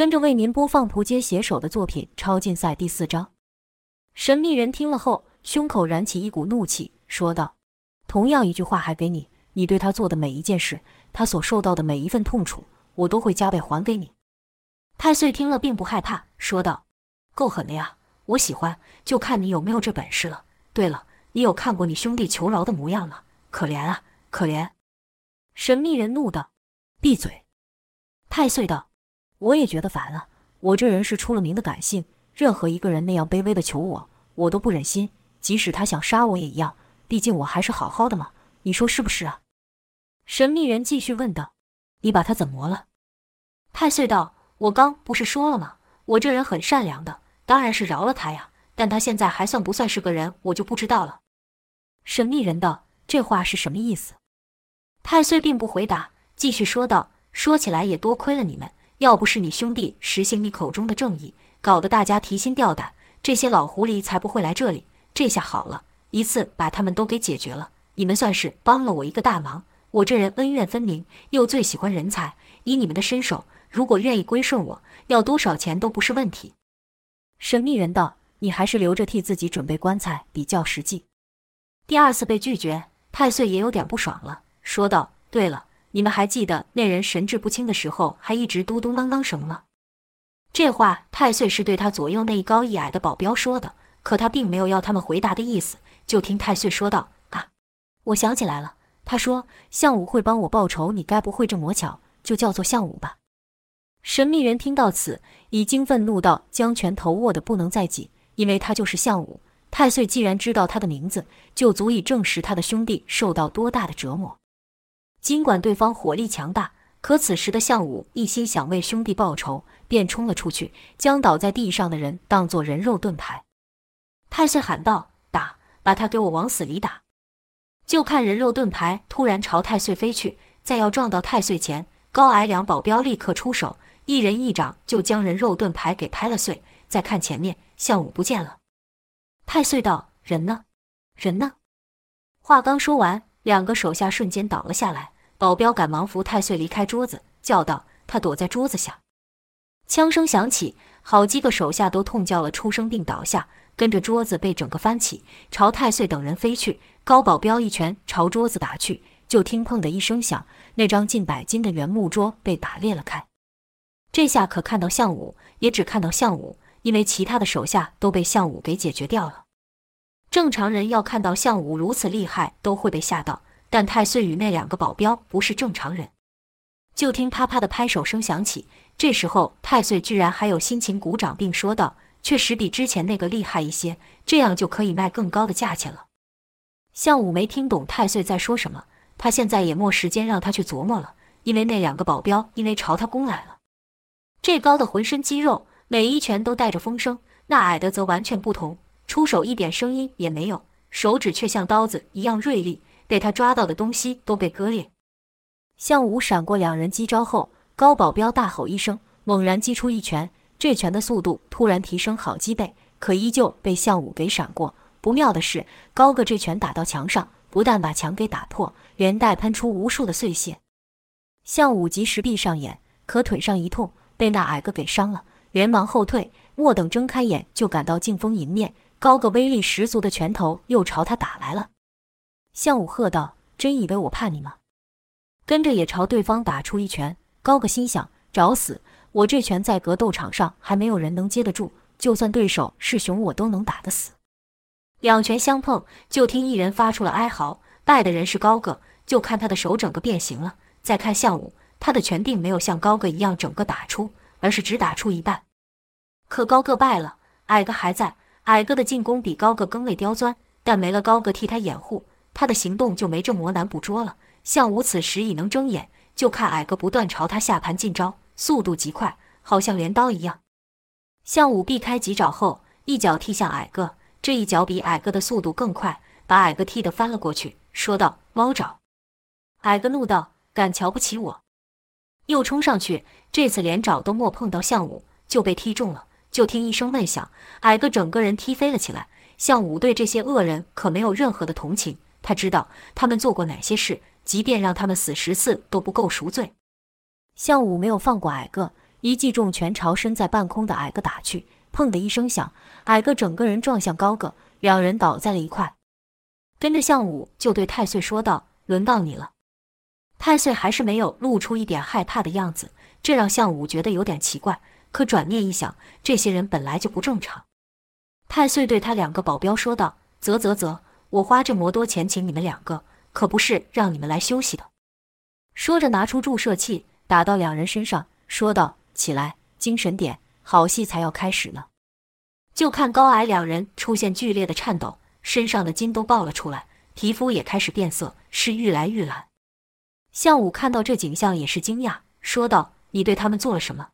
跟着为您播放蒲街携手的作品《超竞赛》第四章。神秘人听了后，胸口燃起一股怒气，说道：“同样一句话还给你，你对他做的每一件事，他所受到的每一份痛楚，我都会加倍还给你。”太岁听了并不害怕，说道：“够狠的呀，我喜欢，就看你有没有这本事了。对了，你有看过你兄弟求饶的模样吗？可怜啊，可怜！”神秘人怒道：“闭嘴！”太岁道。我也觉得烦了。我这人是出了名的感性，任何一个人那样卑微的求我，我都不忍心。即使他想杀我也一样，毕竟我还是好好的嘛。你说是不是啊？神秘人继续问道：“你把他怎么了？”太岁道：“我刚不是说了吗？我这人很善良的，当然是饶了他呀。但他现在还算不算是个人，我就不知道了。”神秘人道：“这话是什么意思？”太岁并不回答，继续说道：“说起来也多亏了你们。”要不是你兄弟实行你口中的正义，搞得大家提心吊胆，这些老狐狸才不会来这里。这下好了，一次把他们都给解决了。你们算是帮了我一个大忙。我这人恩怨分明，又最喜欢人才。以你们的身手，如果愿意归顺我，要多少钱都不是问题。神秘人道：“你还是留着替自己准备棺材比较实际。”第二次被拒绝，太岁也有点不爽了，说道：“对了。”你们还记得那人神志不清的时候，还一直嘟嘟囔囔什么吗？这话太岁是对他左右那一高一矮的保镖说的，可他并没有要他们回答的意思。就听太岁说道：“啊，我想起来了，他说项武会帮我报仇，你该不会这么巧，就叫做项武吧？”神秘人听到此，已经愤怒到将拳头握得不能再紧，因为他就是项武。太岁既然知道他的名字，就足以证实他的兄弟受到多大的折磨。尽管对方火力强大，可此时的项武一心想为兄弟报仇，便冲了出去，将倒在地上的人当作人肉盾牌。太岁喊道：“打！把他给我往死里打！”就看人肉盾牌突然朝太岁飞去，在要撞到太岁前，高矮两保镖立刻出手，一人一掌就将人肉盾牌给拍了碎。再看前面，项武不见了。太岁道：“人呢？人呢？”话刚说完。两个手下瞬间倒了下来，保镖赶忙扶太岁离开桌子，叫道：“他躲在桌子下。”枪声响起，好几个手下都痛叫了出声，并倒下，跟着桌子被整个翻起，朝太岁等人飞去。高保镖一拳朝桌子打去，就听“砰”的一声响，那张近百斤的圆木桌被打裂了开。这下可看到项武，也只看到项武，因为其他的手下都被项武给解决掉了。正常人要看到项武如此厉害，都会被吓到。但太岁与那两个保镖不是正常人。就听啪啪的拍手声响起，这时候太岁居然还有心情鼓掌，并说道：“确实比之前那个厉害一些，这样就可以卖更高的价钱了。”项武没听懂太岁在说什么，他现在也没时间让他去琢磨了，因为那两个保镖因为朝他攻来了。这高的浑身肌肉，每一拳都带着风声；那矮的则完全不同。出手一点声音也没有，手指却像刀子一样锐利，被他抓到的东西都被割裂。项武闪过两人击招后，高保镖大吼一声，猛然击出一拳。这拳的速度突然提升好几倍，可依旧被项武给闪过。不妙的是，高个这拳打到墙上，不但把墙给打破，连带喷出无数的碎屑。项武及时闭上眼，可腿上一痛，被那矮个给伤了，连忙后退。莫等睁开眼，就感到劲风迎面。高个威力十足的拳头又朝他打来了，向武喝道：“真以为我怕你吗？”跟着也朝对方打出一拳。高个心想：“找死！我这拳在格斗场上还没有人能接得住，就算对手是熊，我都能打得死。”两拳相碰，就听一人发出了哀嚎，败的人是高个。就看他的手整个变形了。再看向武，他的拳并没有像高个一样整个打出，而是只打出一半。可高个败了，矮个还在。矮个的进攻比高个更为刁钻，但没了高个替他掩护，他的行动就没这么难捕捉了。项武此时已能睁眼，就看矮个不断朝他下盘进招，速度极快，好像镰刀一样。项武避开几爪后，一脚踢向矮个，这一脚比矮个的速度更快，把矮个踢得翻了过去，说道：“猫爪！”矮个怒道：“敢瞧不起我！”又冲上去，这次连爪都没碰到项武，就被踢中了。就听一声闷响，矮个整个人踢飞了起来。项武对这些恶人可没有任何的同情，他知道他们做过哪些事，即便让他们死十次都不够赎罪。项武没有放过矮个，一记重拳朝身在半空的矮个打去，砰的一声响，矮个整个人撞向高个，两人倒在了一块。跟着项武就对太岁说道：“轮到你了。”太岁还是没有露出一点害怕的样子，这让项武觉得有点奇怪。可转念一想，这些人本来就不正常。太岁对他两个保镖说道：“啧啧啧，我花这么多钱请你们两个，可不是让你们来休息的。”说着，拿出注射器打到两人身上，说道：“起来，精神点，好戏才要开始呢。”就看高矮两人出现剧烈的颤抖，身上的筋都爆了出来，皮肤也开始变色，是愈来愈蓝。项武看到这景象也是惊讶，说道：“你对他们做了什么？”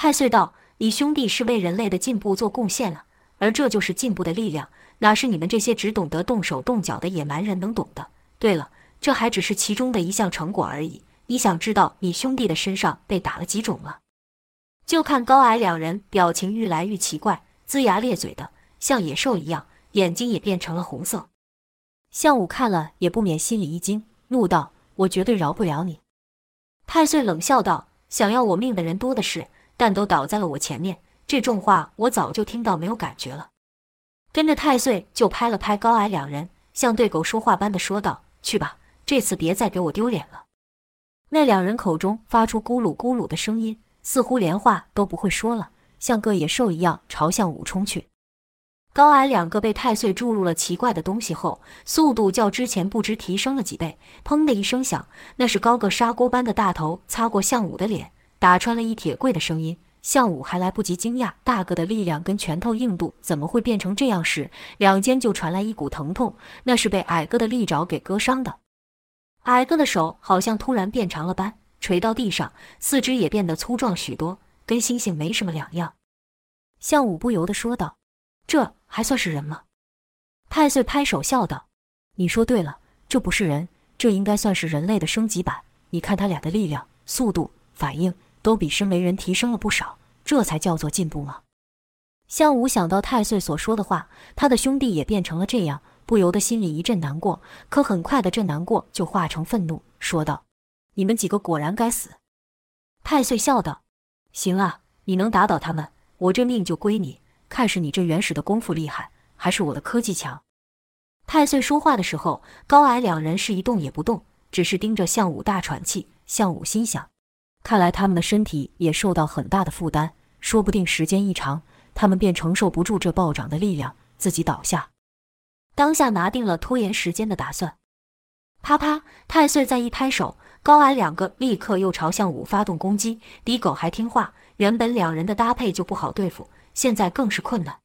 太岁道：“你兄弟是为人类的进步做贡献了，而这就是进步的力量，哪是你们这些只懂得动手动脚的野蛮人能懂的？对了，这还只是其中的一项成果而已。你想知道你兄弟的身上被打了几种吗？”就看高矮两人表情愈来愈奇怪，龇牙咧嘴的，像野兽一样，眼睛也变成了红色。项武看了也不免心里一惊，怒道。我绝对饶不了你！太岁冷笑道：“想要我命的人多的是，但都倒在了我前面。这重话我早就听到，没有感觉了。”跟着太岁就拍了拍高矮两人，像对狗说话般的说道：“去吧，这次别再给我丢脸了。”那两人口中发出咕噜咕噜的声音，似乎连话都不会说了，像个野兽一样朝向武冲去。高矮两个被太岁注入了奇怪的东西后，速度较之前不知提升了几倍。砰的一声响，那是高个砂锅般的大头擦过向武的脸，打穿了一铁柜的声音。项武还来不及惊讶大个的力量跟拳头硬度怎么会变成这样时，两肩就传来一股疼痛，那是被矮个的利爪给割伤的。矮个的手好像突然变长了般垂到地上，四肢也变得粗壮许多，跟猩猩没什么两样。项武不由得说道：“这。”还算是人吗？太岁拍手笑道：“你说对了，这不是人，这应该算是人类的升级版。你看他俩的力量、速度、反应都比身为人提升了不少，这才叫做进步吗？”项武想到太岁所说的话，他的兄弟也变成了这样，不由得心里一阵难过。可很快的，这难过就化成愤怒，说道：“你们几个果然该死！”太岁笑道：“行啊，你能打倒他们，我这命就归你。”看是你这原始的功夫厉害，还是我的科技强？太岁说话的时候，高矮两人是一动也不动，只是盯着项武大喘气。项武心想，看来他们的身体也受到很大的负担，说不定时间一长，他们便承受不住这暴涨的力量，自己倒下。当下拿定了拖延时间的打算。啪啪，太岁再一拍手，高矮两个立刻又朝向武发动攻击。敌狗还听话，原本两人的搭配就不好对付。现在更是困难，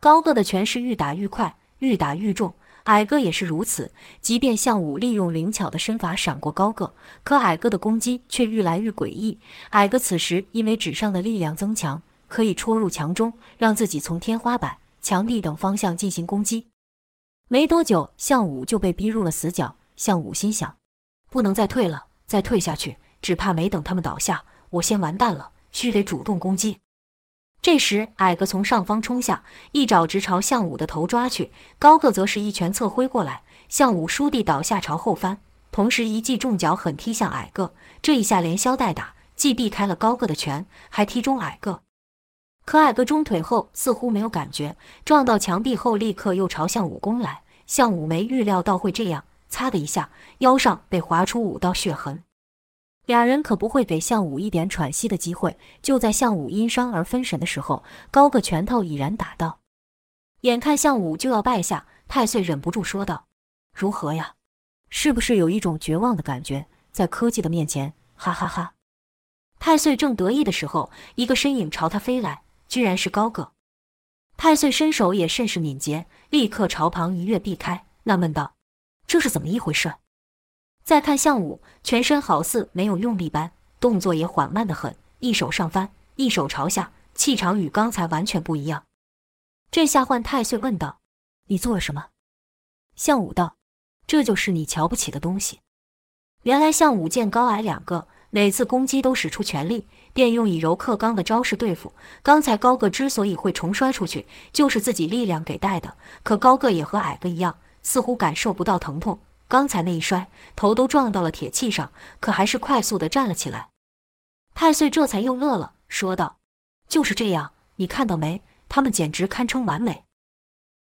高个的拳是愈打愈快，愈打愈重，矮个也是如此。即便项武利用灵巧的身法闪过高个，可矮个的攻击却愈来愈诡异。矮个此时因为纸上的力量增强，可以戳入墙中，让自己从天花板、墙壁等方向进行攻击。没多久，项武就被逼入了死角。项武心想，不能再退了，再退下去，只怕没等他们倒下，我先完蛋了。须得主动攻击。这时，矮个从上方冲下，一爪直朝向武的头抓去；高个则是一拳侧挥过来，向武倏地倒下，朝后翻，同时一记重脚狠踢向矮个。这一下连削带打，既避开了高个的拳，还踢中矮个。可矮个中腿后似乎没有感觉，撞到墙壁后立刻又朝向武攻来。向武没预料到会这样，擦的一下，腰上被划出五道血痕。俩人可不会给项武一点喘息的机会。就在项武因伤而分神的时候，高个拳头已然打到。眼看项武就要败下，太岁忍不住说道：“如何呀？是不是有一种绝望的感觉？在科技的面前，哈哈哈！”太岁正得意的时候，一个身影朝他飞来，居然是高个。太岁身手也甚是敏捷，立刻朝旁一跃避开，纳闷道：“这是怎么一回事？”再看项武，全身好似没有用力般，动作也缓慢的很，一手上翻，一手朝下，气场与刚才完全不一样。这下换太岁问道：“你做了什么？”项武道：“这就是你瞧不起的东西。”原来项武见高矮两个，每次攻击都使出全力，便用以柔克刚的招式对付。刚才高个之所以会重摔出去，就是自己力量给带的。可高个也和矮个一样，似乎感受不到疼痛。刚才那一摔，头都撞到了铁器上，可还是快速的站了起来。太岁这才又乐了，说道：“就是这样，你看到没？他们简直堪称完美。”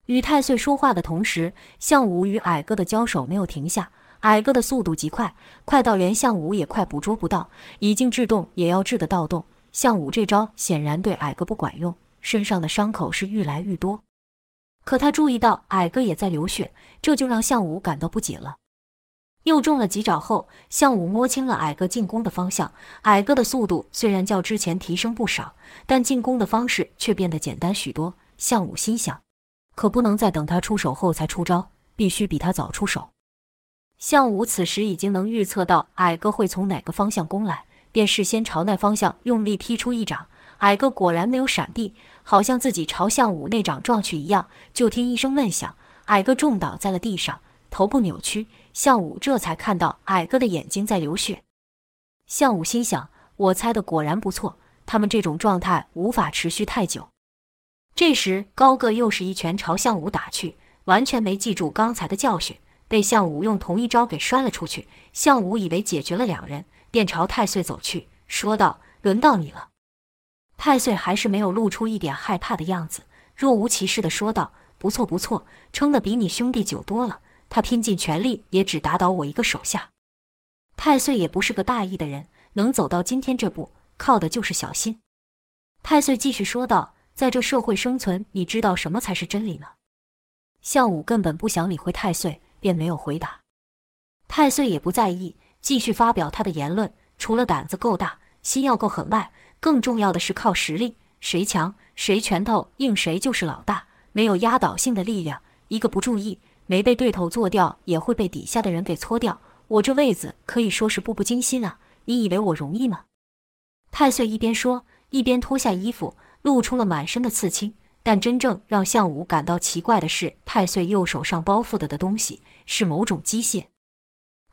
与太岁说话的同时，项武与矮哥的交手没有停下。矮哥的速度极快，快到连项武也快捕捉不到，已经制动也要制得到动。项武这招显然对矮哥不管用，身上的伤口是愈来愈多。可他注意到矮哥也在流血，这就让项武感到不解了。又中了几爪后，项武摸清了矮哥进攻的方向。矮哥的速度虽然较之前提升不少，但进攻的方式却变得简单许多。项武心想，可不能再等他出手后才出招，必须比他早出手。项武此时已经能预测到矮哥会从哪个方向攻来，便事先朝那方向用力踢出一掌。矮哥果然没有闪避，好像自己朝项武那掌撞去一样。就听一声闷响，矮哥重倒在了地上，头部扭曲。项武这才看到矮哥的眼睛在流血。项武心想：我猜的果然不错，他们这种状态无法持续太久。这时，高个又是一拳朝项武打去，完全没记住刚才的教训。被项武用同一招给摔了出去。项武以为解决了两人，便朝太岁走去，说道：“轮到你了。”太岁还是没有露出一点害怕的样子，若无其事地说道：“不错不错，撑得比你兄弟久多了。他拼尽全力也只打倒我一个手下。”太岁也不是个大意的人，能走到今天这步，靠的就是小心。太岁继续说道：“在这社会生存，你知道什么才是真理呢？”项武根本不想理会太岁。便没有回答，太岁也不在意，继续发表他的言论。除了胆子够大，心要够狠外，更重要的是靠实力。谁强，谁拳头硬，谁就是老大。没有压倒性的力量，一个不注意，没被对头做掉，也会被底下的人给搓掉。我这位子可以说是步步惊心啊！你以为我容易吗？太岁一边说，一边脱下衣服，露出了满身的刺青。但真正让项武感到奇怪的是，太岁右手上包覆的的东西是某种机械。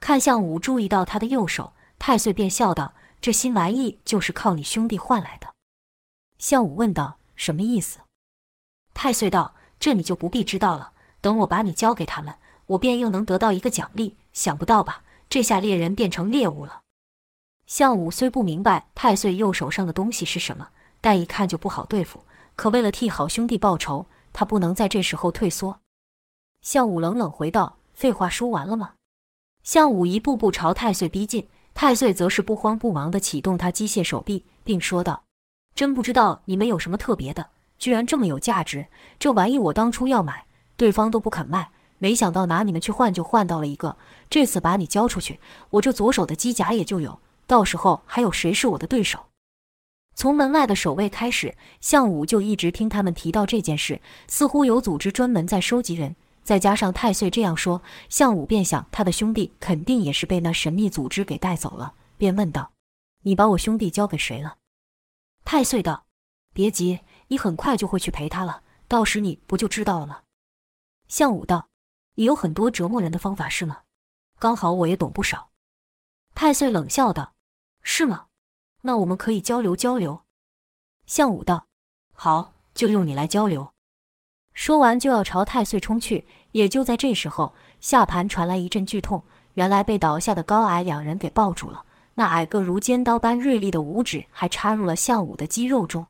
看项武注意到他的右手，太岁便笑道：“这新玩意就是靠你兄弟换来的。”项武问道：“什么意思？”太岁道：“这你就不必知道了。等我把你交给他们，我便又能得到一个奖励。想不到吧？这下猎人变成猎物了。”项武虽不明白太岁右手上的东西是什么，但一看就不好对付。可为了替好兄弟报仇，他不能在这时候退缩。项武冷冷回道：“废话说完了吗？”项武一步步朝太岁逼近，太岁则是不慌不忙地启动他机械手臂，并说道：“真不知道你们有什么特别的，居然这么有价值。这玩意我当初要买，对方都不肯卖，没想到拿你们去换就换到了一个。这次把你交出去，我这左手的机甲也就有，到时候还有谁是我的对手？”从门外的守卫开始，项武就一直听他们提到这件事，似乎有组织专门在收集人。再加上太岁这样说，项武便想他的兄弟肯定也是被那神秘组织给带走了，便问道：“你把我兄弟交给谁了？”太岁道：“别急，你很快就会去陪他了，到时你不就知道了吗？”项武道：“你有很多折磨人的方法是吗？刚好我也懂不少。”太岁冷笑道：“是吗？”那我们可以交流交流。项武道：“好，就用你来交流。”说完就要朝太岁冲去。也就在这时候，下盘传来一阵剧痛，原来被倒下的高矮两人给抱住了。那矮个如尖刀般锐利的五指还插入了项武的肌肉中。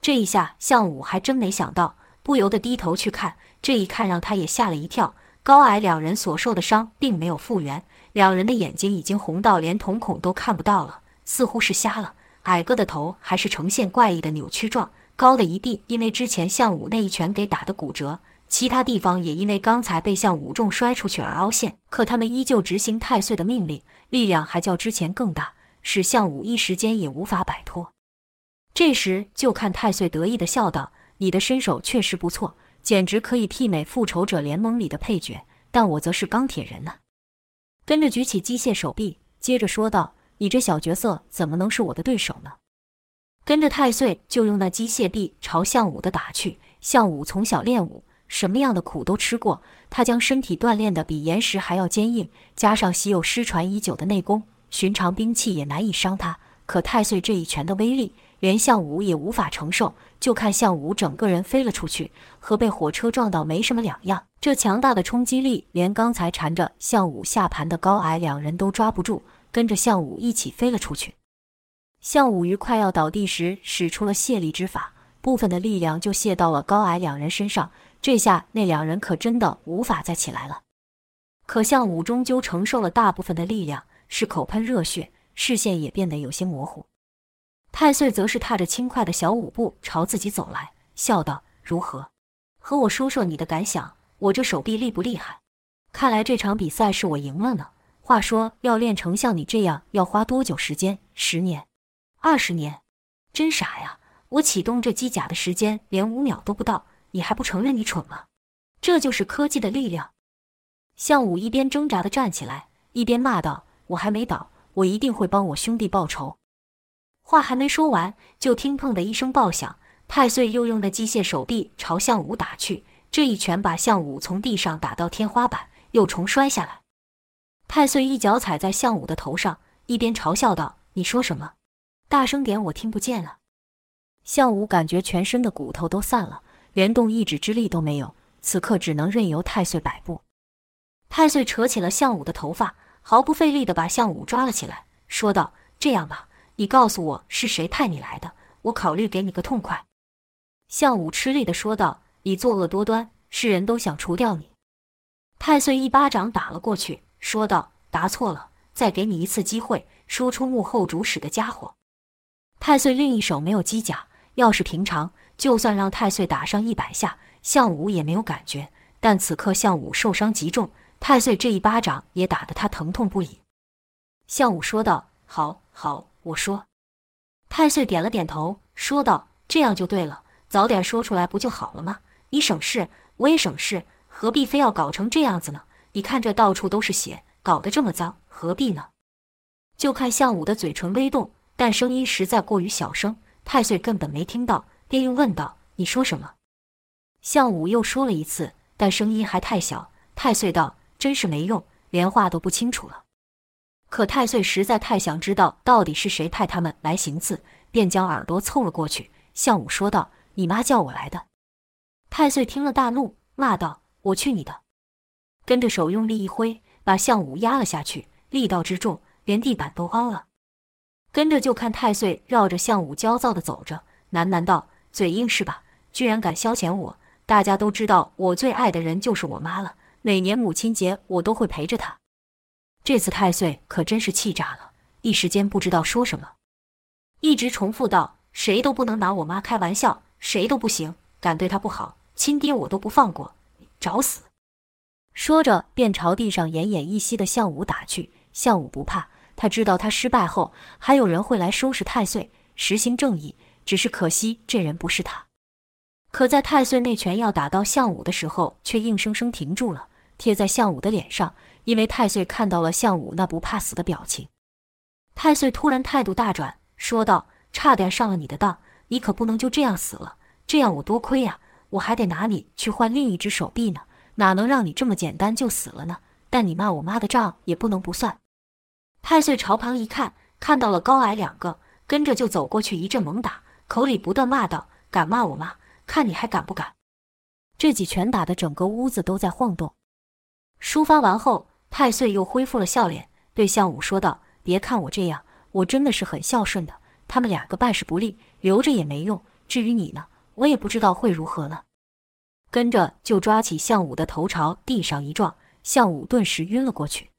这一下，项武还真没想到，不由得低头去看。这一看让他也吓了一跳，高矮两人所受的伤并没有复原，两人的眼睛已经红到连瞳孔都看不到了。似乎是瞎了，矮个的头还是呈现怪异的扭曲状，高的一地因为之前项武那一拳给打的骨折，其他地方也因为刚才被项武重摔出去而凹陷。可他们依旧执行太岁的命令，力量还较之前更大，使项武一时间也无法摆脱。这时就看太岁得意的笑道：“你的身手确实不错，简直可以媲美复仇者联盟里的配角，但我则是钢铁人呢。”跟着举起机械手臂，接着说道。你这小角色怎么能是我的对手呢？跟着太岁就用那机械臂朝项武的打去。项武从小练武，什么样的苦都吃过，他将身体锻炼的比岩石还要坚硬，加上习有失传已久的内功，寻常兵器也难以伤他。可太岁这一拳的威力，连项武也无法承受。就看向武整个人飞了出去，和被火车撞到没什么两样。这强大的冲击力，连刚才缠着向武下盘的高矮两人都抓不住。跟着向武一起飞了出去。向武于快要倒地时，使出了卸力之法，部分的力量就卸到了高矮两人身上。这下那两人可真的无法再起来了。可向武终究承受了大部分的力量，是口喷热血，视线也变得有些模糊。太岁则是踏着轻快的小舞步朝自己走来，笑道：“如何？和我说说你的感想。我这手臂厉不厉害？看来这场比赛是我赢了呢。话说，要练成像你这样，要花多久时间？十年？二十年？真傻呀！我启动这机甲的时间连五秒都不到。”你还不承认你蠢吗？这就是科技的力量。项武一边挣扎的站起来，一边骂道：“我还没倒，我一定会帮我兄弟报仇。”话还没说完，就听“砰”的一声爆响，太岁又用那机械手臂朝项武打去。这一拳把项武从地上打到天花板，又重摔下来。太岁一脚踩在项武的头上，一边嘲笑道：“你说什么？大声点，我听不见了。”项武感觉全身的骨头都散了。连动一指之力都没有，此刻只能任由太岁摆布。太岁扯起了项武的头发，毫不费力地把项武抓了起来，说道：“这样吧，你告诉我是谁派你来的，我考虑给你个痛快。”项武吃力地说道：“你作恶多端，世人都想除掉你。”太岁一巴掌打了过去，说道：“答错了，再给你一次机会，说出幕后主使的家伙。”太岁另一手没有机甲，要是平常。就算让太岁打上一百下，项武也没有感觉。但此刻项武受伤极重，太岁这一巴掌也打得他疼痛不已。项武说道：“好，好，我说。”太岁点了点头，说道：“这样就对了，早点说出来不就好了吗？你省事，我也省事，何必非要搞成这样子呢？你看这到处都是血，搞得这么脏，何必呢？”就看向武的嘴唇微动，但声音实在过于小声，太岁根本没听到。便又问道：“你说什么？”向武又说了一次，但声音还太小。太岁道：“真是没用，连话都不清楚了。”可太岁实在太想知道到底是谁派他们来行刺，便将耳朵凑了过去。项武说道：“你妈叫我来的。”太岁听了大怒，骂道：“我去你的！”跟着手用力一挥，把项武压了下去，力道之重，连地板都凹了。跟着就看太岁绕着项武焦躁地走着，喃喃道。嘴硬是吧？居然敢消遣我！大家都知道我最爱的人就是我妈了，每年母亲节我都会陪着她。这次太岁可真是气炸了，一时间不知道说什么，一直重复道：“谁都不能拿我妈开玩笑，谁都不行，敢对她不好，亲爹我都不放过，找死！”说着便朝地上奄奄一息的项武打去。项武不怕，他知道他失败后还有人会来收拾太岁，实行正义。只是可惜，这人不是他。可在太岁那拳要打到项武的时候，却硬生生停住了，贴在项武的脸上。因为太岁看到了项武那不怕死的表情。太岁突然态度大转，说道：“差点上了你的当，你可不能就这样死了，这样我多亏呀！我还得拿你去换另一只手臂呢，哪能让你这么简单就死了呢？但你骂我妈的账也不能不算。”太岁朝旁一看，看到了高矮两个，跟着就走过去，一阵猛打。口里不断骂道：“敢骂我妈，看你还敢不敢！”这几拳打得整个屋子都在晃动。抒发完后，太岁又恢复了笑脸，对项武说道：“别看我这样，我真的是很孝顺的。他们两个办事不利，留着也没用。至于你呢，我也不知道会如何了。”跟着就抓起项武的头朝地上一撞，项武顿时晕了过去。